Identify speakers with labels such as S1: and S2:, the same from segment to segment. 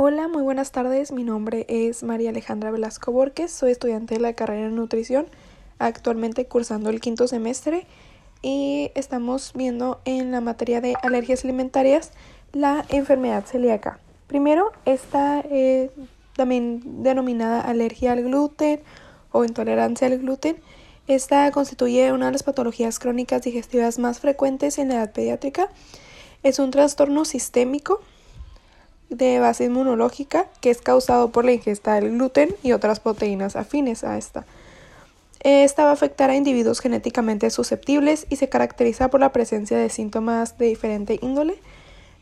S1: Hola, muy buenas tardes. Mi nombre es María Alejandra Velasco Borges. Soy estudiante de la carrera de nutrición, actualmente cursando el quinto semestre y estamos viendo en la materia de alergias alimentarias la enfermedad celíaca. Primero, esta también denominada alergia al gluten o intolerancia al gluten. Esta constituye una de las patologías crónicas digestivas más frecuentes en la edad pediátrica. Es un trastorno sistémico de base inmunológica que es causado por la ingesta del gluten y otras proteínas afines a esta. Esta va a afectar a individuos genéticamente susceptibles y se caracteriza por la presencia de síntomas de diferente índole.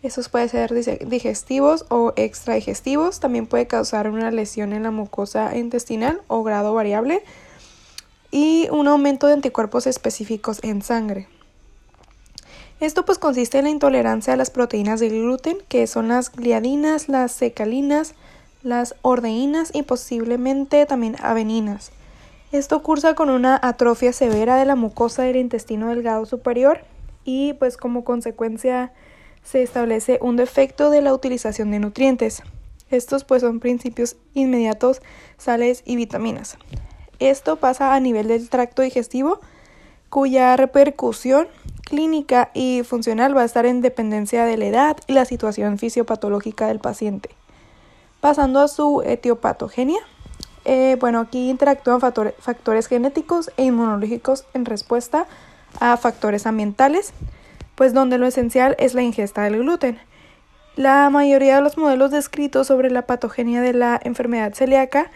S1: Estos pueden ser digestivos o extradigestivos. También puede causar una lesión en la mucosa intestinal o grado variable y un aumento de anticuerpos específicos en sangre. Esto pues consiste en la intolerancia a las proteínas del gluten, que son las gliadinas, las secalinas, las ordeínas y posiblemente también aveninas. Esto cursa con una atrofia severa de la mucosa del intestino delgado superior y pues como consecuencia se establece un defecto de la utilización de nutrientes. Estos pues son principios inmediatos, sales y vitaminas. Esto pasa a nivel del tracto digestivo, cuya repercusión clínica y funcional va a estar en dependencia de la edad y la situación fisiopatológica del paciente. Pasando a su etiopatogenia, eh, bueno, aquí interactúan factores genéticos e inmunológicos en respuesta a factores ambientales, pues donde lo esencial es la ingesta del gluten. La mayoría de los modelos descritos sobre la patogenia de la enfermedad celíaca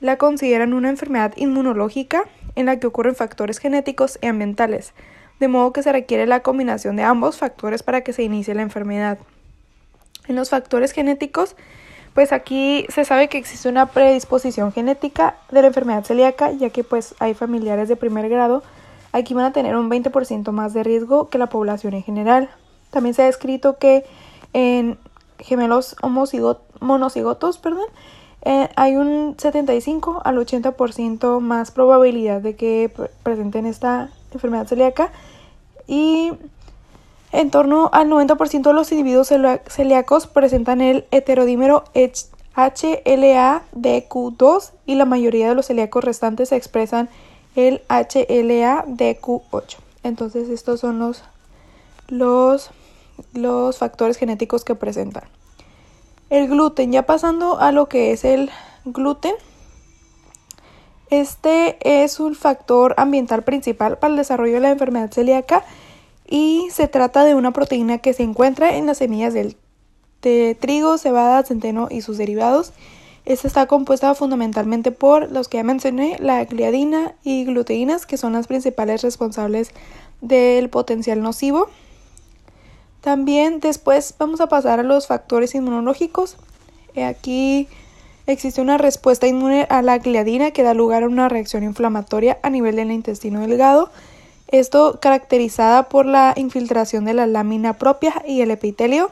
S1: la consideran una enfermedad inmunológica en la que ocurren factores genéticos y ambientales, de modo que se requiere la combinación de ambos factores para que se inicie la enfermedad. En los factores genéticos, pues aquí se sabe que existe una predisposición genética de la enfermedad celíaca, ya que pues hay familiares de primer grado, aquí van a tener un 20% más de riesgo que la población en general. También se ha descrito que en gemelos monocigotos, perdón, eh, hay un 75 al 80% más probabilidad de que presenten esta enfermedad celíaca y en torno al 90% de los individuos celíacos presentan el heterodímero HLA-DQ2 y la mayoría de los celíacos restantes expresan el HLA-DQ8. Entonces estos son los, los, los factores genéticos que presentan. El gluten, ya pasando a lo que es el gluten, este es un factor ambiental principal para el desarrollo de la enfermedad celíaca y se trata de una proteína que se encuentra en las semillas del, de trigo, cebada, centeno y sus derivados. Esta está compuesta fundamentalmente por los que ya mencioné, la gliadina y gluteínas, que son las principales responsables del potencial nocivo. También después vamos a pasar a los factores inmunológicos. Aquí existe una respuesta inmune a la gliadina que da lugar a una reacción inflamatoria a nivel del intestino delgado. Esto caracterizada por la infiltración de la lámina propia y el epitelio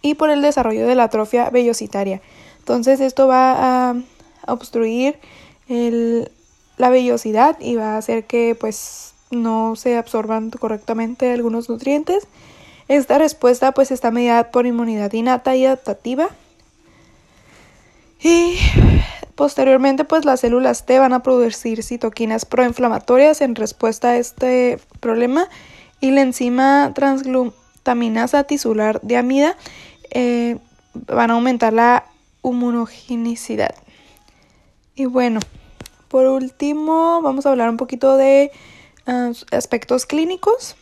S1: y por el desarrollo de la atrofia vellositaria. Entonces esto va a obstruir la vellosidad y va a hacer que pues no se absorban correctamente algunos nutrientes. Esta respuesta pues está mediada por inmunidad innata y adaptativa y posteriormente, pues las células T van a producir citoquinas proinflamatorias en respuesta a este problema y la enzima transglutaminasa tisular de amida eh, van a aumentar la inmunogenicidad. Y bueno, por último, vamos a hablar un poquito de ah, aspectos clínicos.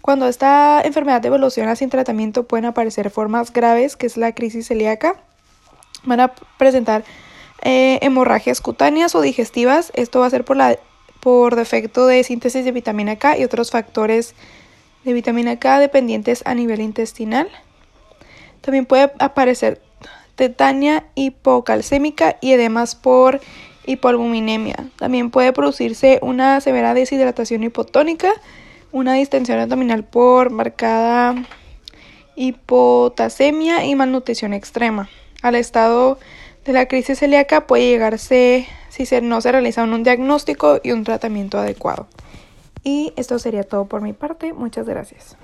S1: Cuando esta enfermedad evoluciona sin tratamiento pueden aparecer formas graves, que es la crisis celíaca van a presentar eh, hemorragias cutáneas o digestivas. Esto va a ser por, la, por defecto de síntesis de vitamina K y otros factores de vitamina K dependientes a nivel intestinal. También puede aparecer tetania hipocalcémica y edemas por hipoalbuminemia. También puede producirse una severa deshidratación hipotónica, una distensión abdominal por marcada hipotasemia y malnutrición extrema al estado de la crisis celíaca puede llegarse si no se realiza un diagnóstico y un tratamiento adecuado. Y esto sería todo por mi parte. Muchas gracias.